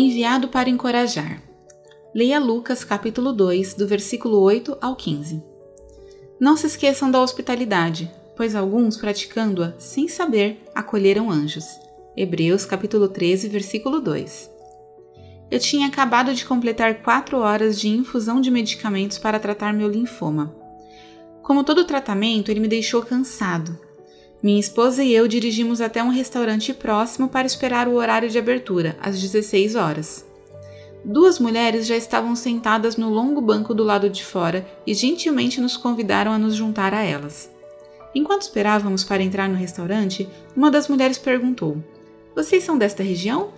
Enviado para encorajar. Leia Lucas capítulo 2, do versículo 8 ao 15. Não se esqueçam da hospitalidade, pois alguns, praticando-a sem saber, acolheram anjos. Hebreus capítulo 13, versículo 2. Eu tinha acabado de completar quatro horas de infusão de medicamentos para tratar meu linfoma. Como todo tratamento, ele me deixou cansado. Minha esposa e eu dirigimos até um restaurante próximo para esperar o horário de abertura, às 16 horas. Duas mulheres já estavam sentadas no longo banco do lado de fora e gentilmente nos convidaram a nos juntar a elas. Enquanto esperávamos para entrar no restaurante, uma das mulheres perguntou: Vocês são desta região?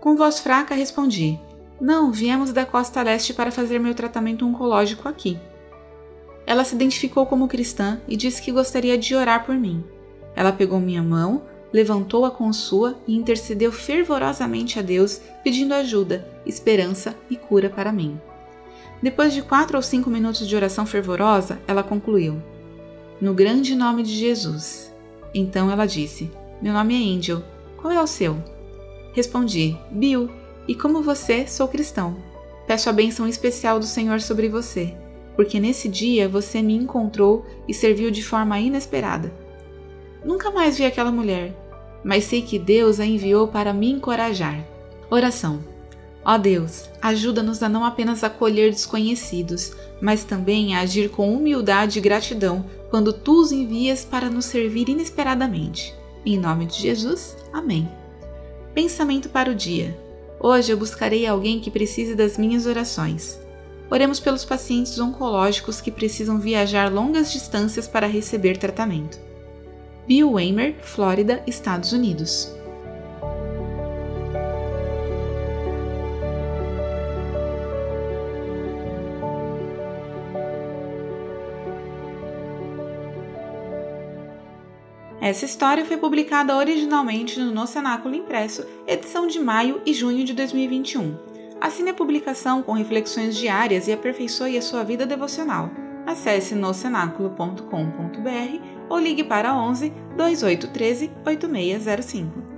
Com voz fraca respondi: Não, viemos da costa leste para fazer meu tratamento oncológico aqui. Ela se identificou como cristã e disse que gostaria de orar por mim. Ela pegou minha mão, levantou-a com sua e intercedeu fervorosamente a Deus, pedindo ajuda, esperança e cura para mim. Depois de quatro ou cinco minutos de oração fervorosa, ela concluiu: No grande nome de Jesus. Então ela disse: Meu nome é Angel. Qual é o seu? Respondi: Bill. E como você, sou cristão. Peço a bênção especial do Senhor sobre você, porque nesse dia você me encontrou e serviu de forma inesperada. Nunca mais vi aquela mulher, mas sei que Deus a enviou para me encorajar. Oração. Ó Deus, ajuda-nos a não apenas acolher desconhecidos, mas também a agir com humildade e gratidão quando tu os envias para nos servir inesperadamente. Em nome de Jesus, amém. Pensamento para o dia. Hoje eu buscarei alguém que precise das minhas orações. Oremos pelos pacientes oncológicos que precisam viajar longas distâncias para receber tratamento. Bill Weimer, Flórida, Estados Unidos. Essa história foi publicada originalmente no No Cenáculo Impresso, edição de maio e junho de 2021. Assine a publicação com reflexões diárias e aperfeiçoe a sua vida devocional. Acesse nocenáculo.com.br ou ligue para 11 2813 8605.